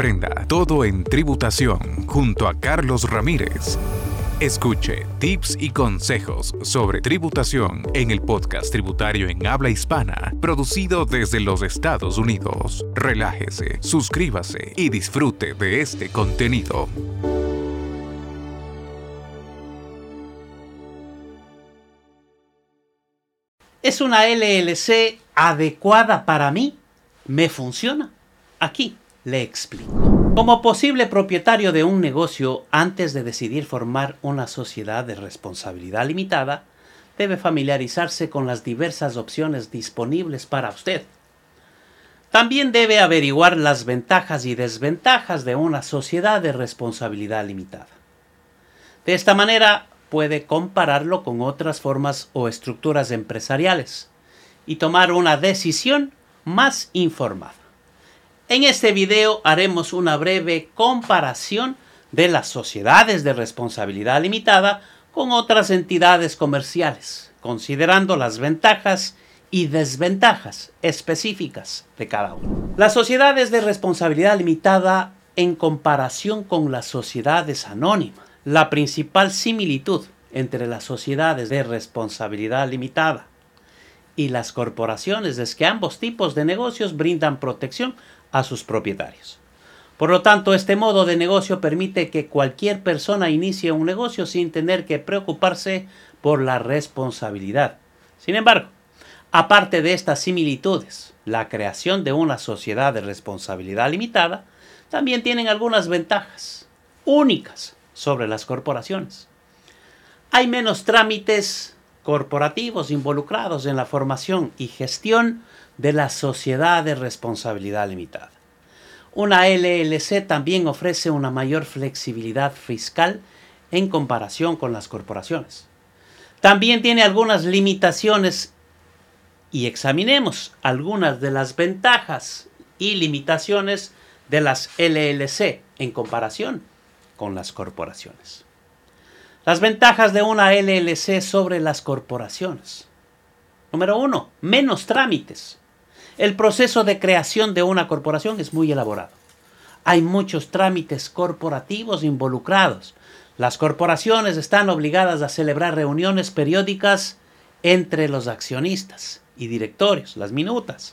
aprenda todo en tributación junto a Carlos Ramírez. Escuche tips y consejos sobre tributación en el podcast tributario en habla hispana, producido desde los Estados Unidos. Relájese, suscríbase y disfrute de este contenido. ¿Es una LLC adecuada para mí? ¿Me funciona? Aquí le explico. Como posible propietario de un negocio, antes de decidir formar una sociedad de responsabilidad limitada, debe familiarizarse con las diversas opciones disponibles para usted. También debe averiguar las ventajas y desventajas de una sociedad de responsabilidad limitada. De esta manera puede compararlo con otras formas o estructuras empresariales y tomar una decisión más informada. En este video haremos una breve comparación de las sociedades de responsabilidad limitada con otras entidades comerciales, considerando las ventajas y desventajas específicas de cada una. Las sociedades de responsabilidad limitada en comparación con las sociedades anónimas. La principal similitud entre las sociedades de responsabilidad limitada y las corporaciones es que ambos tipos de negocios brindan protección a sus propietarios. Por lo tanto, este modo de negocio permite que cualquier persona inicie un negocio sin tener que preocuparse por la responsabilidad. Sin embargo, aparte de estas similitudes, la creación de una sociedad de responsabilidad limitada también tienen algunas ventajas únicas sobre las corporaciones. Hay menos trámites corporativos involucrados en la formación y gestión de la sociedad de responsabilidad limitada. Una LLC también ofrece una mayor flexibilidad fiscal en comparación con las corporaciones. También tiene algunas limitaciones y examinemos algunas de las ventajas y limitaciones de las LLC en comparación con las corporaciones. Las ventajas de una LLC sobre las corporaciones. Número uno, menos trámites. El proceso de creación de una corporación es muy elaborado. Hay muchos trámites corporativos involucrados. Las corporaciones están obligadas a celebrar reuniones periódicas entre los accionistas y directorios, las minutas.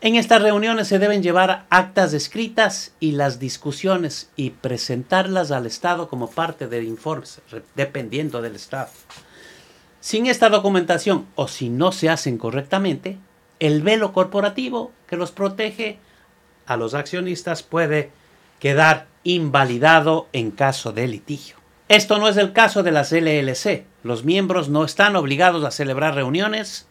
En estas reuniones se deben llevar actas escritas y las discusiones y presentarlas al Estado como parte del informe, dependiendo del Estado. Sin esta documentación o si no se hacen correctamente, el velo corporativo que los protege a los accionistas puede quedar invalidado en caso de litigio. Esto no es el caso de las LLC. Los miembros no están obligados a celebrar reuniones.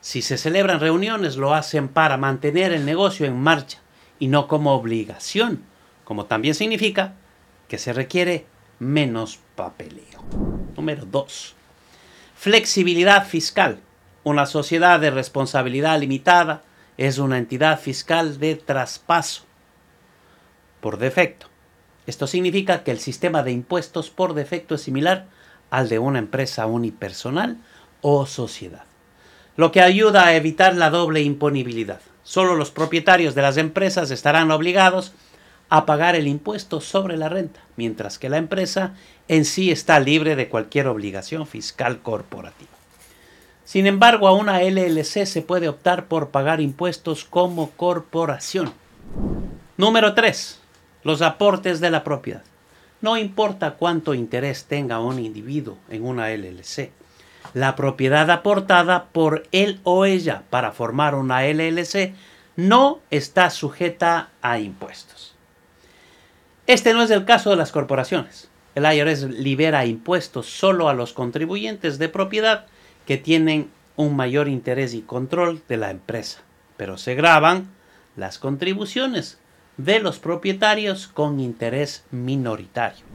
Si se celebran reuniones lo hacen para mantener el negocio en marcha y no como obligación, como también significa que se requiere menos papeleo. Número 2. Flexibilidad fiscal. Una sociedad de responsabilidad limitada es una entidad fiscal de traspaso por defecto. Esto significa que el sistema de impuestos por defecto es similar al de una empresa unipersonal o sociedad, lo que ayuda a evitar la doble imponibilidad. Solo los propietarios de las empresas estarán obligados a pagar el impuesto sobre la renta, mientras que la empresa en sí está libre de cualquier obligación fiscal corporativa. Sin embargo, a una LLC se puede optar por pagar impuestos como corporación. Número 3. Los aportes de la propiedad. No importa cuánto interés tenga un individuo en una LLC. La propiedad aportada por él o ella para formar una LLC no está sujeta a impuestos. Este no es el caso de las corporaciones. El IRS libera impuestos solo a los contribuyentes de propiedad que tienen un mayor interés y control de la empresa, pero se graban las contribuciones de los propietarios con interés minoritario.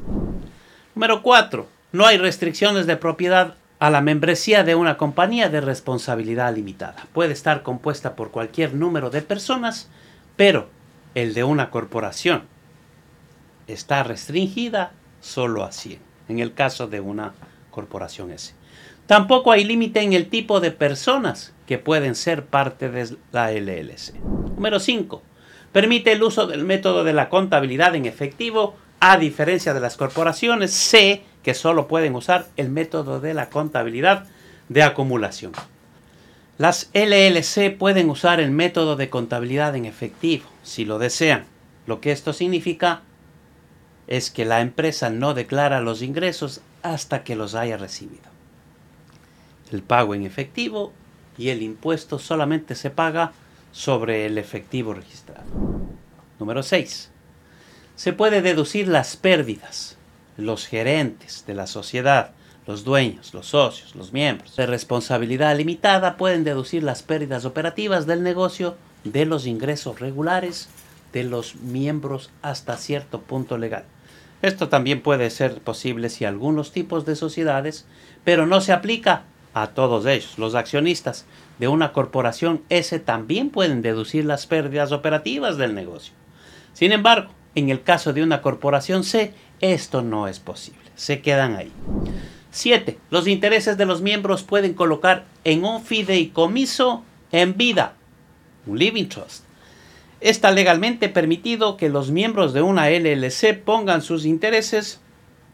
Número 4. No hay restricciones de propiedad a la membresía de una compañía de responsabilidad limitada. Puede estar compuesta por cualquier número de personas, pero el de una corporación está restringida solo a 100, en el caso de una corporación S. Tampoco hay límite en el tipo de personas que pueden ser parte de la LLC. Número 5. Permite el uso del método de la contabilidad en efectivo, a diferencia de las corporaciones C, que solo pueden usar el método de la contabilidad de acumulación. Las LLC pueden usar el método de contabilidad en efectivo, si lo desean. Lo que esto significa es que la empresa no declara los ingresos hasta que los haya recibido. El pago en efectivo y el impuesto solamente se paga sobre el efectivo registrado. Número 6. Se puede deducir las pérdidas. Los gerentes de la sociedad, los dueños, los socios, los miembros de responsabilidad limitada pueden deducir las pérdidas operativas del negocio de los ingresos regulares de los miembros hasta cierto punto legal. Esto también puede ser posible si algunos tipos de sociedades, pero no se aplica a todos ellos. Los accionistas de una corporación S también pueden deducir las pérdidas operativas del negocio. Sin embargo, en el caso de una corporación C, esto no es posible. Se quedan ahí. 7. Los intereses de los miembros pueden colocar en un fideicomiso en vida, un living trust, está legalmente permitido que los miembros de una LLC pongan sus intereses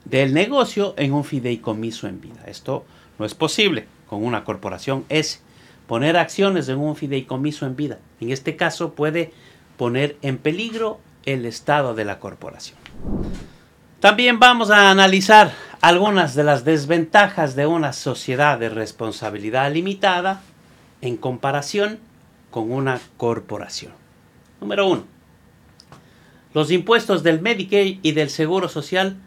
del negocio en un fideicomiso en vida. Esto no es posible con una corporación S. Poner acciones en un fideicomiso en vida. En este caso puede poner en peligro el estado de la corporación. También vamos a analizar algunas de las desventajas de una sociedad de responsabilidad limitada en comparación con una corporación. Número 1. Los impuestos del Medicare y del Seguro Social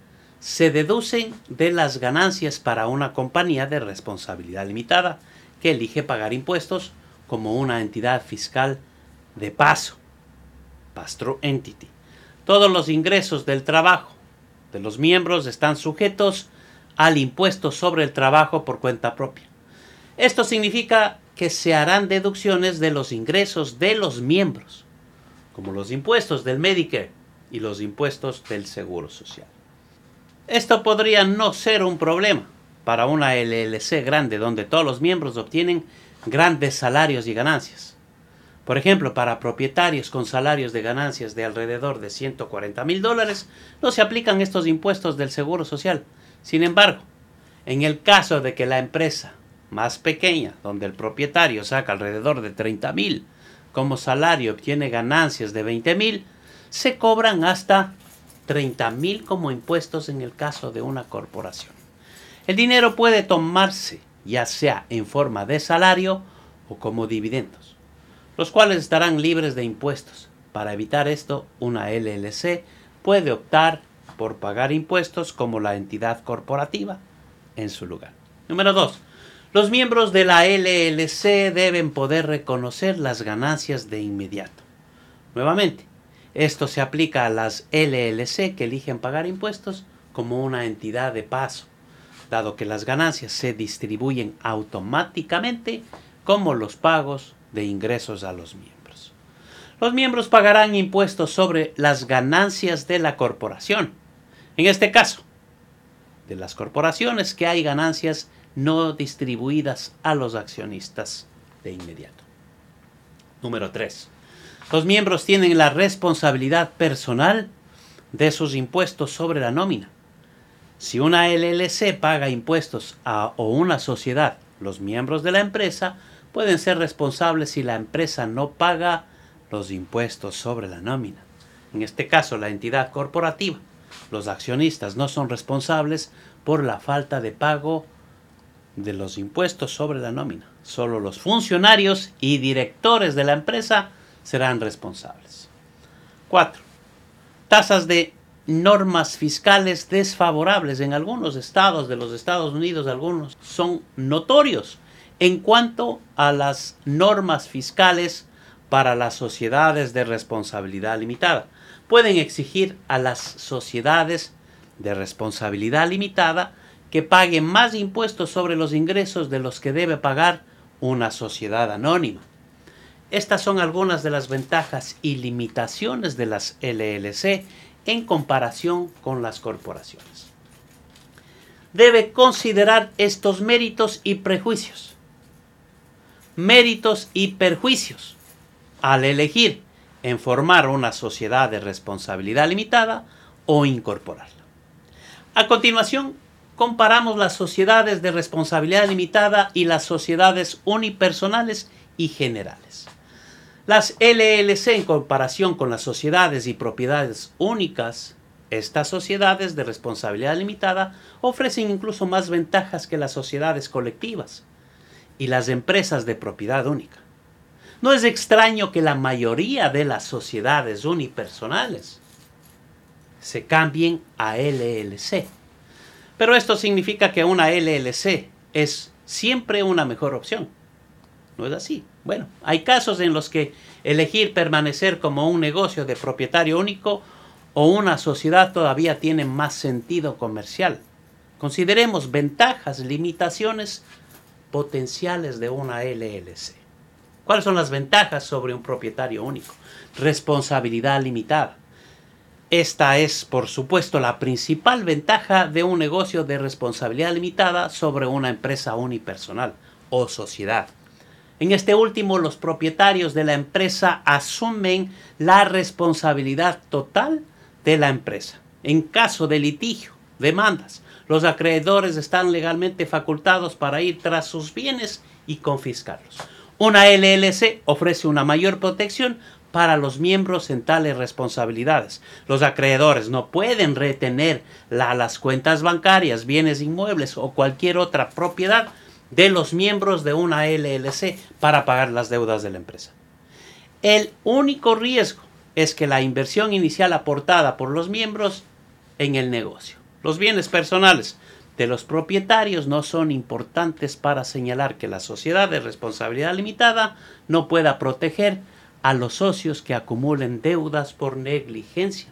se deducen de las ganancias para una compañía de responsabilidad limitada que elige pagar impuestos como una entidad fiscal de paso, Pastro Entity. Todos los ingresos del trabajo de los miembros están sujetos al impuesto sobre el trabajo por cuenta propia. Esto significa que se harán deducciones de los ingresos de los miembros como los impuestos del Medicare y los impuestos del Seguro Social. Esto podría no ser un problema para una LLC grande donde todos los miembros obtienen grandes salarios y ganancias. Por ejemplo, para propietarios con salarios de ganancias de alrededor de 140 mil dólares, no se aplican estos impuestos del Seguro Social. Sin embargo, en el caso de que la empresa más pequeña, donde el propietario saca alrededor de 30 mil como salario obtiene ganancias de 20 mil, se cobran hasta 30 mil como impuestos en el caso de una corporación. El dinero puede tomarse ya sea en forma de salario o como dividendos, los cuales estarán libres de impuestos. Para evitar esto, una LLC puede optar por pagar impuestos como la entidad corporativa en su lugar. Número 2 los miembros de la LLC deben poder reconocer las ganancias de inmediato. Nuevamente, esto se aplica a las LLC que eligen pagar impuestos como una entidad de paso, dado que las ganancias se distribuyen automáticamente como los pagos de ingresos a los miembros. Los miembros pagarán impuestos sobre las ganancias de la corporación. En este caso, de las corporaciones que hay ganancias no distribuidas a los accionistas de inmediato. Número 3. Los miembros tienen la responsabilidad personal de sus impuestos sobre la nómina. Si una LLC paga impuestos a o una sociedad, los miembros de la empresa pueden ser responsables si la empresa no paga los impuestos sobre la nómina. En este caso, la entidad corporativa. Los accionistas no son responsables por la falta de pago de los impuestos sobre la nómina. Solo los funcionarios y directores de la empresa serán responsables. 4. Tasas de normas fiscales desfavorables en algunos estados de los Estados Unidos, algunos son notorios en cuanto a las normas fiscales para las sociedades de responsabilidad limitada. Pueden exigir a las sociedades de responsabilidad limitada que pague más impuestos sobre los ingresos de los que debe pagar una sociedad anónima. Estas son algunas de las ventajas y limitaciones de las LLC en comparación con las corporaciones. Debe considerar estos méritos y prejuicios. Méritos y perjuicios al elegir en formar una sociedad de responsabilidad limitada o incorporarla. A continuación, comparamos las sociedades de responsabilidad limitada y las sociedades unipersonales y generales. Las LLC en comparación con las sociedades y propiedades únicas, estas sociedades de responsabilidad limitada ofrecen incluso más ventajas que las sociedades colectivas y las empresas de propiedad única. No es extraño que la mayoría de las sociedades unipersonales se cambien a LLC. Pero esto significa que una LLC es siempre una mejor opción. ¿No es así? Bueno, hay casos en los que elegir permanecer como un negocio de propietario único o una sociedad todavía tiene más sentido comercial. Consideremos ventajas, limitaciones potenciales de una LLC. ¿Cuáles son las ventajas sobre un propietario único? Responsabilidad limitada. Esta es, por supuesto, la principal ventaja de un negocio de responsabilidad limitada sobre una empresa unipersonal o sociedad. En este último, los propietarios de la empresa asumen la responsabilidad total de la empresa. En caso de litigio, demandas, los acreedores están legalmente facultados para ir tras sus bienes y confiscarlos. Una LLC ofrece una mayor protección para los miembros en tales responsabilidades. Los acreedores no pueden retener las cuentas bancarias, bienes inmuebles o cualquier otra propiedad de los miembros de una LLC para pagar las deudas de la empresa. El único riesgo es que la inversión inicial aportada por los miembros en el negocio, los bienes personales, de los propietarios no son importantes para señalar que la sociedad de responsabilidad limitada no pueda proteger a los socios que acumulen deudas por negligencia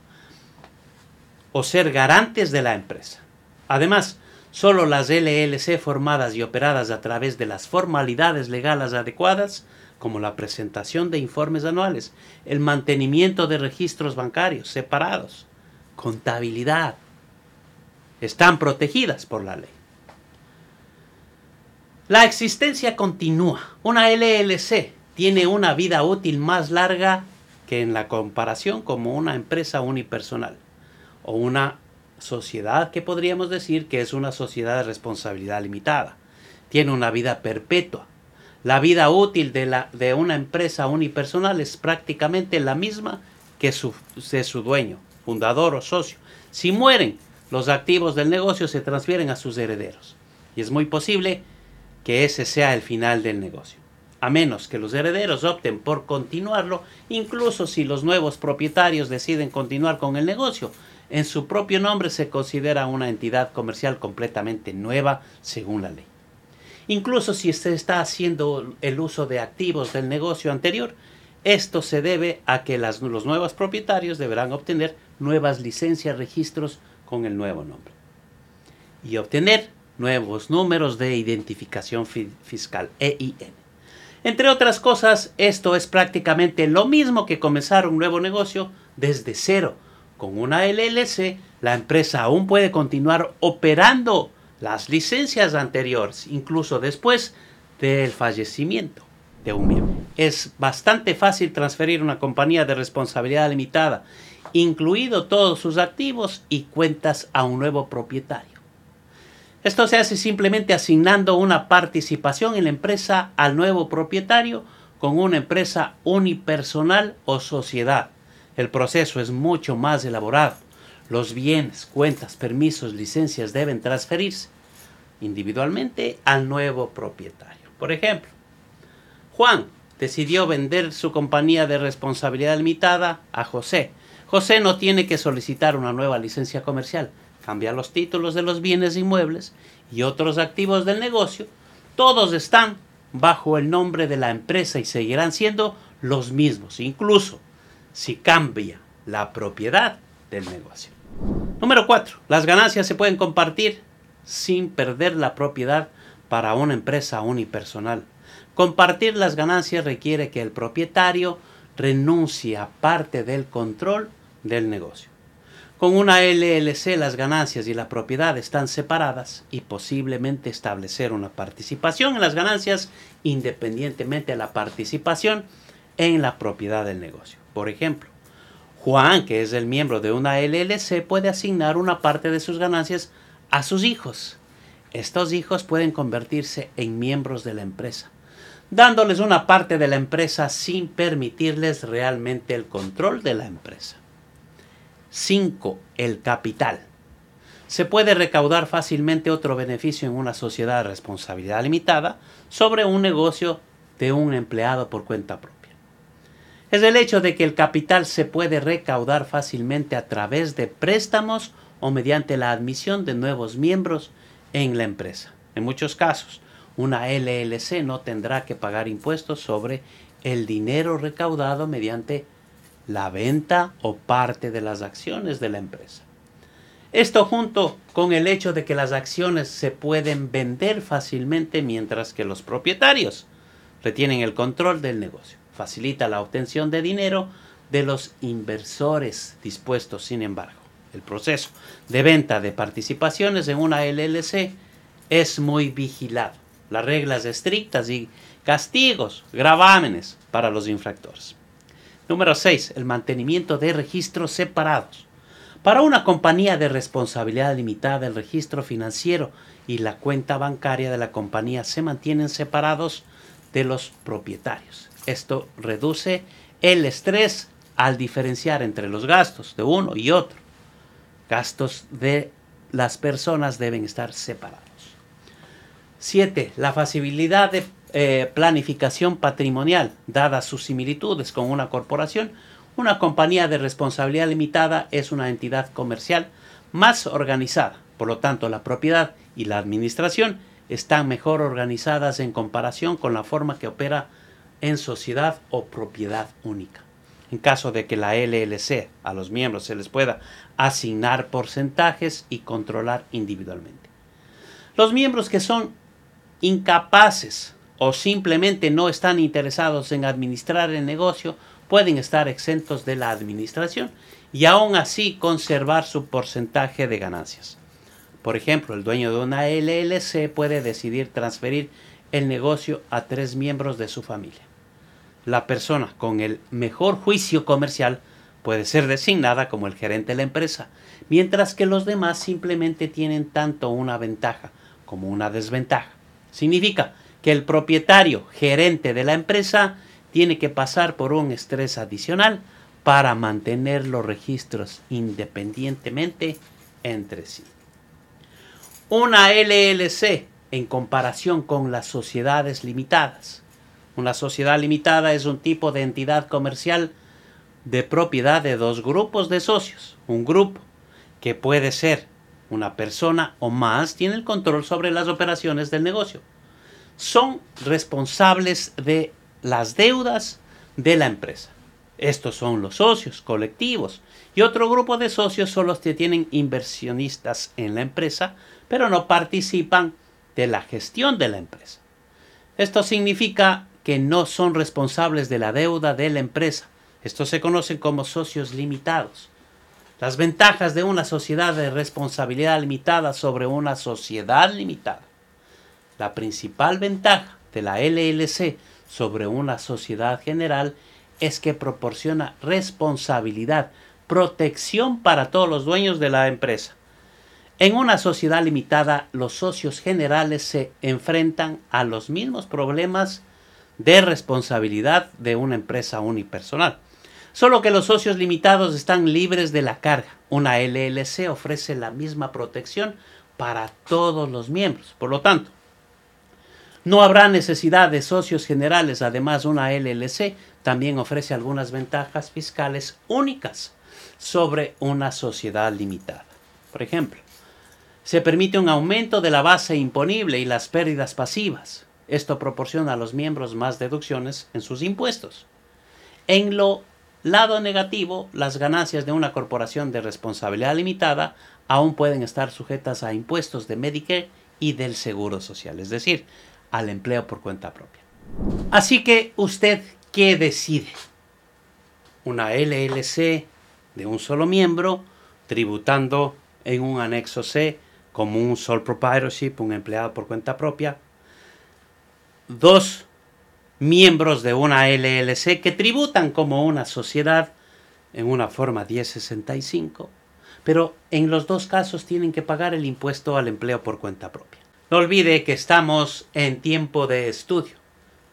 o ser garantes de la empresa. Además, solo las LLC formadas y operadas a través de las formalidades legales adecuadas, como la presentación de informes anuales, el mantenimiento de registros bancarios separados, contabilidad, están protegidas por la ley. La existencia continúa. Una LLC tiene una vida útil más larga que en la comparación como una empresa unipersonal o una sociedad que podríamos decir que es una sociedad de responsabilidad limitada. Tiene una vida perpetua. La vida útil de, la, de una empresa unipersonal es prácticamente la misma que su, de su dueño, fundador o socio. Si mueren, los activos del negocio se transfieren a sus herederos. Y es muy posible que ese sea el final del negocio. A menos que los herederos opten por continuarlo, incluso si los nuevos propietarios deciden continuar con el negocio, en su propio nombre se considera una entidad comercial completamente nueva según la ley. Incluso si se está haciendo el uso de activos del negocio anterior, esto se debe a que los nuevos propietarios deberán obtener nuevas licencias, registros con el nuevo nombre y obtener nuevos números de identificación fiscal EIN. Entre otras cosas, esto es prácticamente lo mismo que comenzar un nuevo negocio desde cero. Con una LLC, la empresa aún puede continuar operando las licencias anteriores, incluso después del fallecimiento de un miembro. Es bastante fácil transferir una compañía de responsabilidad limitada incluido todos sus activos y cuentas a un nuevo propietario. Esto se hace simplemente asignando una participación en la empresa al nuevo propietario con una empresa unipersonal o sociedad. El proceso es mucho más elaborado. Los bienes, cuentas, permisos, licencias deben transferirse individualmente al nuevo propietario. Por ejemplo, Juan decidió vender su compañía de responsabilidad limitada a José José no tiene que solicitar una nueva licencia comercial, cambia los títulos de los bienes inmuebles y otros activos del negocio, todos están bajo el nombre de la empresa y seguirán siendo los mismos, incluso si cambia la propiedad del negocio. Número 4. Las ganancias se pueden compartir sin perder la propiedad para una empresa unipersonal. Compartir las ganancias requiere que el propietario renuncie a parte del control del negocio. Con una LLC las ganancias y la propiedad están separadas y posiblemente establecer una participación en las ganancias independientemente de la participación en la propiedad del negocio. Por ejemplo, Juan, que es el miembro de una LLC, puede asignar una parte de sus ganancias a sus hijos. Estos hijos pueden convertirse en miembros de la empresa, dándoles una parte de la empresa sin permitirles realmente el control de la empresa. 5. El capital. Se puede recaudar fácilmente otro beneficio en una sociedad de responsabilidad limitada sobre un negocio de un empleado por cuenta propia es el hecho de que el capital se puede recaudar fácilmente a través de préstamos o mediante la admisión de nuevos miembros en la empresa. En muchos casos, una LLC no tendrá que pagar impuestos sobre el dinero recaudado mediante la venta o parte de las acciones de la empresa. Esto junto con el hecho de que las acciones se pueden vender fácilmente mientras que los propietarios retienen el control del negocio facilita la obtención de dinero de los inversores dispuestos, sin embargo. El proceso de venta de participaciones en una LLC es muy vigilado. Las reglas estrictas y castigos, gravámenes para los infractores. Número 6. El mantenimiento de registros separados. Para una compañía de responsabilidad limitada, el registro financiero y la cuenta bancaria de la compañía se mantienen separados de los propietarios. Esto reduce el estrés al diferenciar entre los gastos de uno y otro. Gastos de las personas deben estar separados. 7. La facilidad de eh, planificación patrimonial, dadas sus similitudes con una corporación, una compañía de responsabilidad limitada es una entidad comercial más organizada. Por lo tanto, la propiedad y la administración están mejor organizadas en comparación con la forma que opera en sociedad o propiedad única. En caso de que la LLC a los miembros se les pueda asignar porcentajes y controlar individualmente. Los miembros que son incapaces o simplemente no están interesados en administrar el negocio pueden estar exentos de la administración y aún así conservar su porcentaje de ganancias. Por ejemplo, el dueño de una LLC puede decidir transferir el negocio a tres miembros de su familia la persona con el mejor juicio comercial puede ser designada como el gerente de la empresa, mientras que los demás simplemente tienen tanto una ventaja como una desventaja. Significa que el propietario gerente de la empresa tiene que pasar por un estrés adicional para mantener los registros independientemente entre sí. Una LLC en comparación con las sociedades limitadas una sociedad limitada es un tipo de entidad comercial de propiedad de dos grupos de socios. Un grupo que puede ser una persona o más tiene el control sobre las operaciones del negocio. Son responsables de las deudas de la empresa. Estos son los socios colectivos. Y otro grupo de socios son los que tienen inversionistas en la empresa, pero no participan de la gestión de la empresa. Esto significa que no son responsables de la deuda de la empresa. Estos se conocen como socios limitados. Las ventajas de una sociedad de responsabilidad limitada sobre una sociedad limitada. La principal ventaja de la LLC sobre una sociedad general es que proporciona responsabilidad, protección para todos los dueños de la empresa. En una sociedad limitada, los socios generales se enfrentan a los mismos problemas de responsabilidad de una empresa unipersonal. Solo que los socios limitados están libres de la carga. Una LLC ofrece la misma protección para todos los miembros. Por lo tanto, no habrá necesidad de socios generales. Además, una LLC también ofrece algunas ventajas fiscales únicas sobre una sociedad limitada. Por ejemplo, se permite un aumento de la base imponible y las pérdidas pasivas. Esto proporciona a los miembros más deducciones en sus impuestos. En lo lado negativo, las ganancias de una corporación de responsabilidad limitada aún pueden estar sujetas a impuestos de Medicare y del Seguro Social, es decir, al empleo por cuenta propia. Así que usted, ¿qué decide? Una LLC de un solo miembro, tributando en un anexo C como un sole proprietorship, un empleado por cuenta propia, dos miembros de una LLC que tributan como una sociedad en una forma 1065, pero en los dos casos tienen que pagar el impuesto al empleo por cuenta propia. No olvide que estamos en tiempo de estudio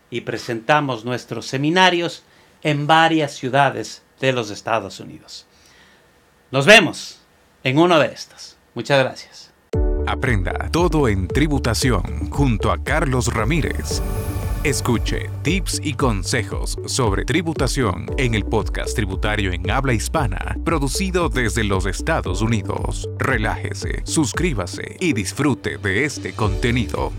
y presentamos nuestros seminarios en varias ciudades de los Estados Unidos. Nos vemos en uno de estos. Muchas gracias. Aprenda todo en tributación junto a Carlos Ramírez. Escuche tips y consejos sobre tributación en el podcast tributario en habla hispana, producido desde los Estados Unidos. Relájese, suscríbase y disfrute de este contenido.